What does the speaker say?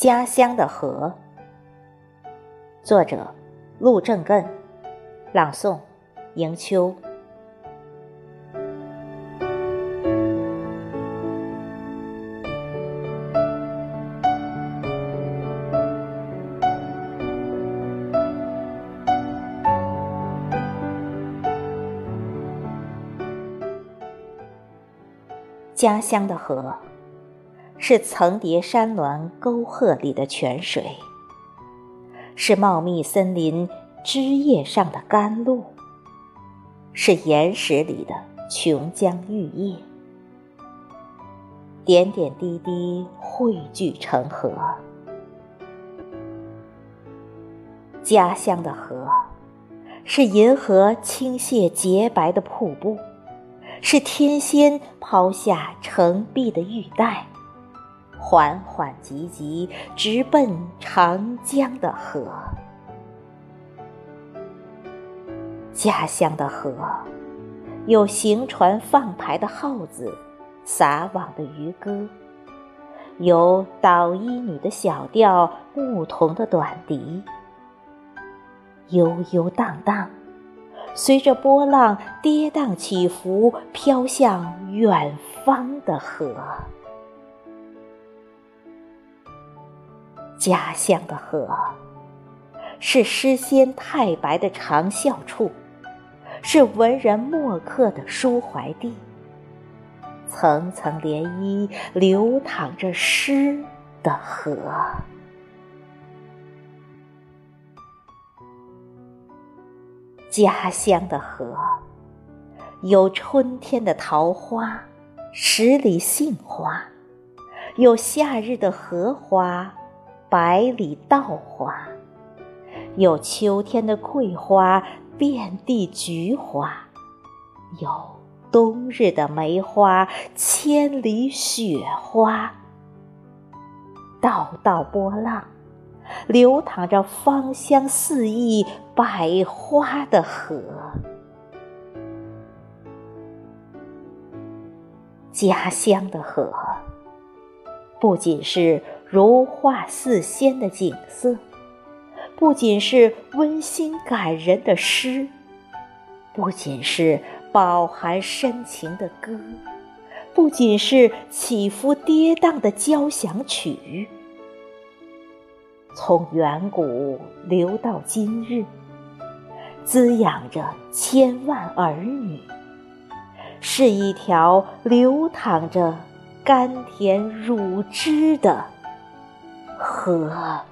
家乡的河，作者陆正艮，朗诵迎秋。家乡的河，是层叠山峦沟壑里的泉水，是茂密森林枝叶上的甘露，是岩石里的琼浆玉液，点点滴滴汇聚成河。家乡的河，是银河倾泻洁白的瀑布。是天仙抛下澄碧的玉带，缓缓急急直奔长江的河。家乡的河，有行船放排的号子，撒网的渔歌，有捣衣女的小调，牧童的短笛，悠悠荡荡。随着波浪跌宕起伏，飘向远方的河。家乡的河，是诗仙太白的长啸处，是文人墨客的抒怀地。层层涟漪，流淌着诗的河。家乡的河，有春天的桃花，十里杏花；有夏日的荷花，百里稻花；有秋天的桂花，遍地菊花；有冬日的梅花，千里雪花。道道波浪。流淌着芳香四溢、百花的河，家乡的河，不仅是如画似仙的景色，不仅是温馨感人的诗，不仅是饱含深情的歌，不仅是起伏跌宕的交响曲。从远古流到今日，滋养着千万儿女，是一条流淌着甘甜乳汁的和。